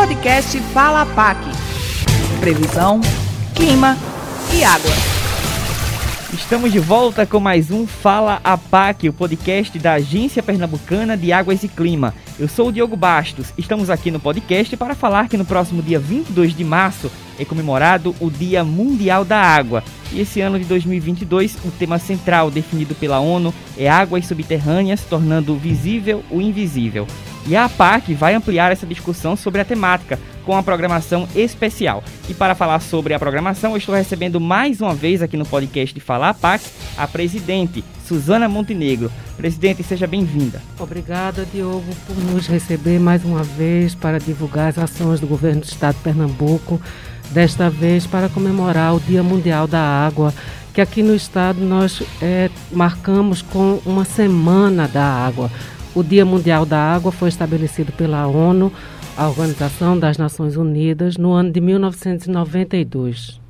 Podcast Fala PAC. Previsão, clima e água. Estamos de volta com mais um Fala APAC, o podcast da Agência Pernambucana de Águas e Clima. Eu sou o Diogo Bastos. Estamos aqui no podcast para falar que no próximo dia 22 de março é comemorado o Dia Mundial da Água. E esse ano de 2022, o tema central definido pela ONU é águas subterrâneas, tornando visível o invisível. E a APAC vai ampliar essa discussão sobre a temática com uma programação especial. E para falar sobre a programação, eu estou recebendo mais uma vez aqui no podcast de Falar APAC a presidente, Suzana Montenegro. Presidente, seja bem-vinda. Obrigada, Diogo, por nos receber mais uma vez para divulgar as ações do governo do estado de Pernambuco desta vez para comemorar o Dia Mundial da Água, que aqui no estado nós é, marcamos com uma semana da água. O Dia Mundial da Água foi estabelecido pela ONU, a Organização das Nações Unidas, no ano de 1992.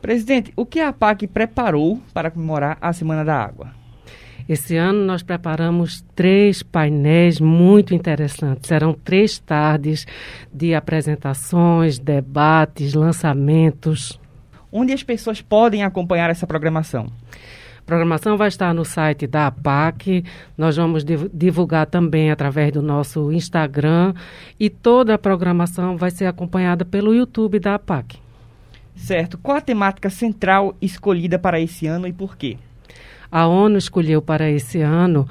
Presidente, o que a PAC preparou para comemorar a Semana da Água? Esse ano nós preparamos três painéis muito interessantes. Serão três tardes de apresentações, debates, lançamentos. Onde as pessoas podem acompanhar essa programação? A programação vai estar no site da APAC. Nós vamos divulgar também através do nosso Instagram e toda a programação vai ser acompanhada pelo YouTube da APAC. Certo. Qual a temática central escolhida para esse ano e por quê? A ONU escolheu para esse ano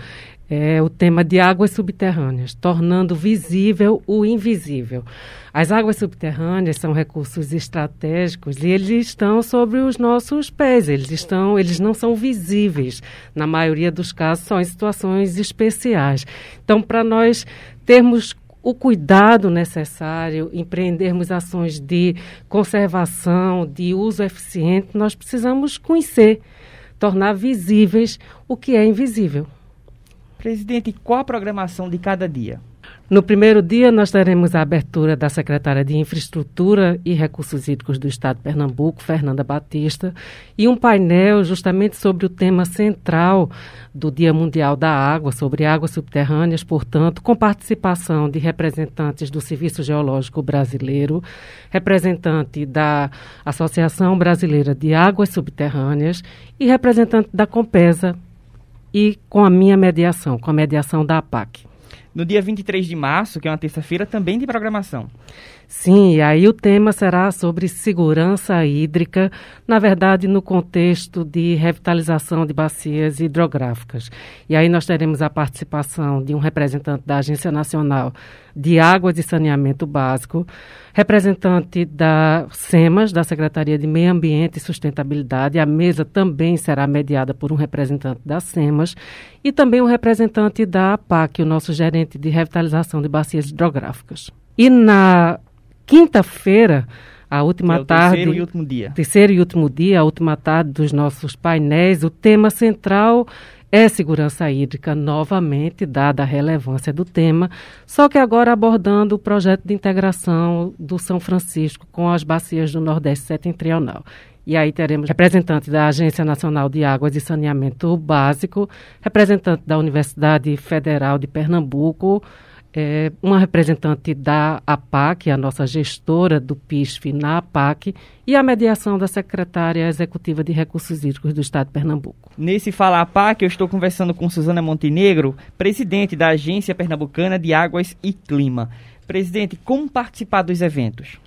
é, o tema de águas subterrâneas, tornando visível o invisível. As águas subterrâneas são recursos estratégicos e eles estão sobre os nossos pés, eles estão, eles não são visíveis. Na maioria dos casos são em situações especiais. Então, para nós termos o cuidado necessário, empreendermos ações de conservação, de uso eficiente, nós precisamos conhecer tornar visíveis o que é invisível. Presidente, qual a programação de cada dia? No primeiro dia, nós teremos a abertura da secretária de Infraestrutura e Recursos Hídricos do Estado de Pernambuco, Fernanda Batista, e um painel justamente sobre o tema central do Dia Mundial da Água, sobre águas subterrâneas, portanto, com participação de representantes do Serviço Geológico Brasileiro, representante da Associação Brasileira de Águas Subterrâneas e representante da Compesa, e com a minha mediação, com a mediação da APAC no dia 23 de março, que é uma terça-feira, também de programação. Sim, e aí o tema será sobre segurança hídrica, na verdade, no contexto de revitalização de bacias hidrográficas. E aí nós teremos a participação de um representante da Agência Nacional de Águas e Saneamento Básico, representante da SEMAS, da Secretaria de Meio Ambiente e Sustentabilidade. A mesa também será mediada por um representante da SEMAS e também um representante da APAC, o nosso gerente de revitalização de bacias hidrográficas. E na quinta-feira, a última é tarde. Terceiro e último dia. Terceiro e último dia, a última tarde dos nossos painéis, o tema central é segurança hídrica, novamente, dada a relevância do tema, só que agora abordando o projeto de integração do São Francisco com as bacias do Nordeste Setentrional. E aí teremos representante da Agência Nacional de Águas e Saneamento Básico, representante da Universidade Federal de Pernambuco, é, uma representante da APAC, a nossa gestora do PISF na APAC, e a mediação da secretária executiva de Recursos Hídricos do Estado de Pernambuco. Nesse Fala APAC, eu estou conversando com Suzana Montenegro, presidente da Agência Pernambucana de Águas e Clima. Presidente, como participar dos eventos?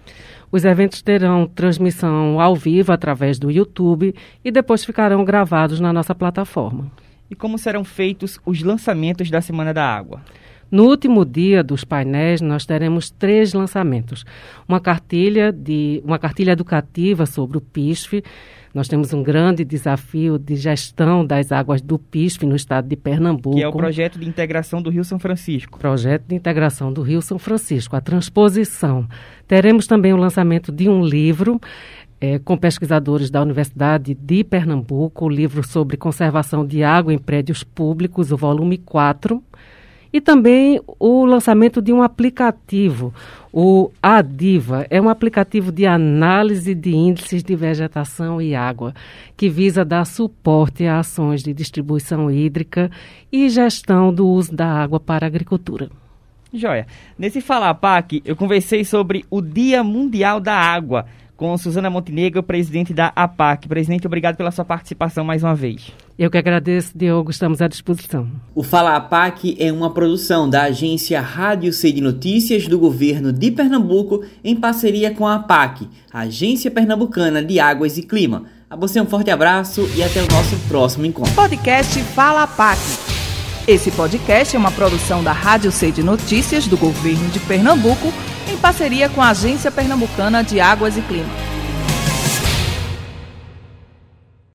Os eventos terão transmissão ao vivo através do YouTube e depois ficarão gravados na nossa plataforma. E como serão feitos os lançamentos da Semana da Água? No último dia dos painéis, nós teremos três lançamentos. Uma cartilha, de, uma cartilha educativa sobre o PISF. Nós temos um grande desafio de gestão das águas do PISF no estado de Pernambuco. Que é o projeto de integração do Rio São Francisco. Projeto de integração do Rio São Francisco, a transposição. Teremos também o lançamento de um livro é, com pesquisadores da Universidade de Pernambuco, o livro sobre conservação de água em prédios públicos, o volume 4 e também o lançamento de um aplicativo, o Adiva. É um aplicativo de análise de índices de vegetação e água, que visa dar suporte a ações de distribuição hídrica e gestão do uso da água para a agricultura. Joia. Nesse Fala PAC, eu conversei sobre o Dia Mundial da Água com Suzana Montenegro, presidente da APAC. Presidente, obrigado pela sua participação mais uma vez. Eu que agradeço, Diogo, estamos à disposição. O Fala APAC é uma produção da agência Rádio C de Notícias do governo de Pernambuco em parceria com a APAC, Agência Pernambucana de Águas e Clima. A você um forte abraço e até o nosso próximo encontro. Podcast Fala APAC. Esse podcast é uma produção da Rádio C de Notícias do governo de Pernambuco em parceria com a Agência Pernambucana de Águas e Clima.